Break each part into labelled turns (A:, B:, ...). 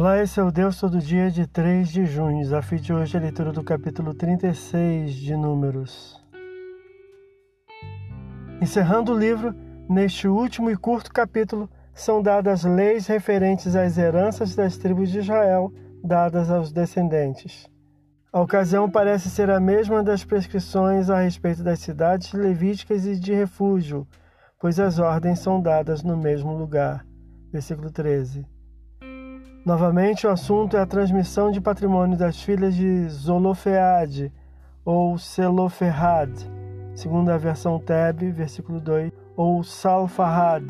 A: Olá, esse é o Deus Todo Dia de 3 de junho. Desafio de hoje é a leitura do capítulo 36 de Números. Encerrando o livro, neste último e curto capítulo, são dadas leis referentes às heranças das tribos de Israel dadas aos descendentes. A ocasião parece ser a mesma das prescrições a respeito das cidades levíticas e de refúgio, pois as ordens são dadas no mesmo lugar. Versículo 13. Novamente, o assunto é a transmissão de patrimônio das filhas de Zolofeade ou Seloferhad, segundo a versão Teb, versículo 2, ou Salfahad,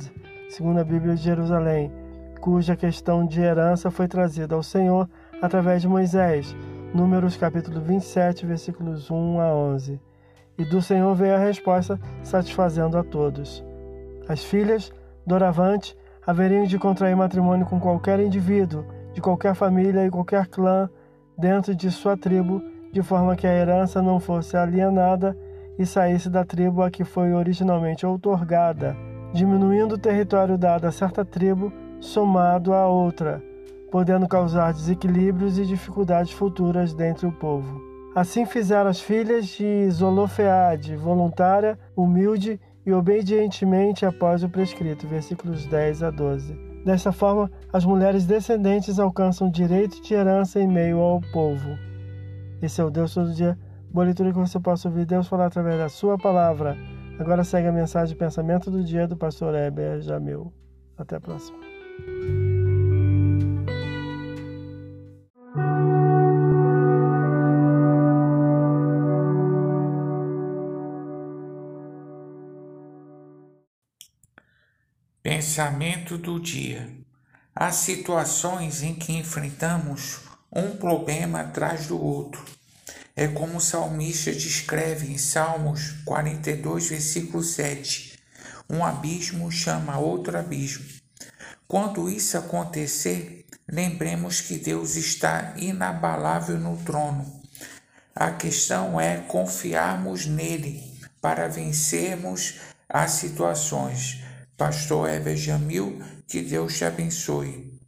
A: segundo a Bíblia de Jerusalém, cuja questão de herança foi trazida ao Senhor através de Moisés, Números capítulo 27, versículos 1 a 11. E do Senhor veio a resposta, satisfazendo a todos. As filhas, doravante, haveriam de contrair matrimônio com qualquer indivíduo, de qualquer família e qualquer clã dentro de sua tribo, de forma que a herança não fosse alienada e saísse da tribo a que foi originalmente outorgada, diminuindo o território dado a certa tribo somado a outra, podendo causar desequilíbrios e dificuldades futuras dentre o povo. Assim fizeram as filhas de Zolofeade, voluntária, humilde e obedientemente após o prescrito, versículos 10 a 12. Desta forma, as mulheres descendentes alcançam direito de herança em meio ao povo. Esse é o Deus todo dia. Boa leitura que você possa ouvir Deus falar através da sua palavra. Agora segue a mensagem de pensamento do dia do pastor Heber Jamil. Até a próxima.
B: Pensamento do dia. Há situações em que enfrentamos um problema atrás do outro. É como o salmista descreve em Salmos 42, versículo 7. Um abismo chama outro abismo. Quando isso acontecer, lembremos que Deus está inabalável no trono. A questão é confiarmos nele para vencermos as situações Pastor Ever Jamil, que Deus te abençoe.